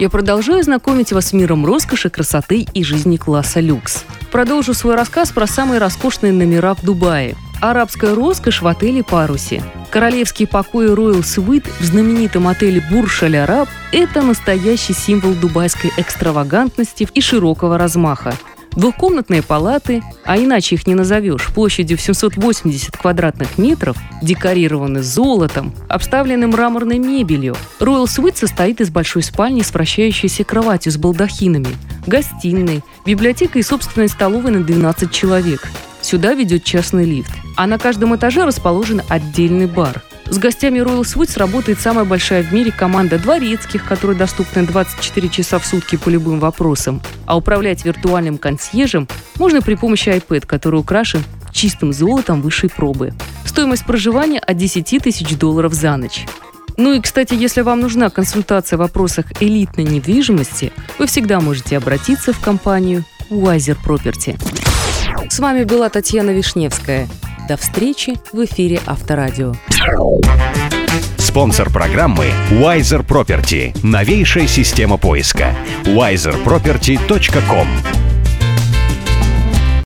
я продолжаю знакомить вас с миром роскоши, красоты и жизни класса люкс. Продолжу свой рассказ про самые роскошные номера в Дубае. Арабская роскошь в отеле «Парусе». Королевские покои Royal Suite в знаменитом отеле Бурж Аль Араб – это настоящий символ дубайской экстравагантности и широкого размаха. Двухкомнатные палаты, а иначе их не назовешь, площадью в 780 квадратных метров, декорированы золотом, обставлены мраморной мебелью. Royal Suite состоит из большой спальни с вращающейся кроватью с балдахинами, гостиной, библиотекой и собственной столовой на 12 человек. Сюда ведет частный лифт, а на каждом этаже расположен отдельный бар – с гостями Royal Suites работает самая большая в мире команда дворецких, которые доступны 24 часа в сутки по любым вопросам. А управлять виртуальным консьержем можно при помощи iPad, который украшен чистым золотом высшей пробы. Стоимость проживания от 10 тысяч долларов за ночь. Ну и, кстати, если вам нужна консультация в вопросах элитной недвижимости, вы всегда можете обратиться в компанию Wiser Property. С вами была Татьяна Вишневская. До встречи в эфире Авторадио. Спонсор программы Wiser Property. Новейшая система поиска. wiserproperty.com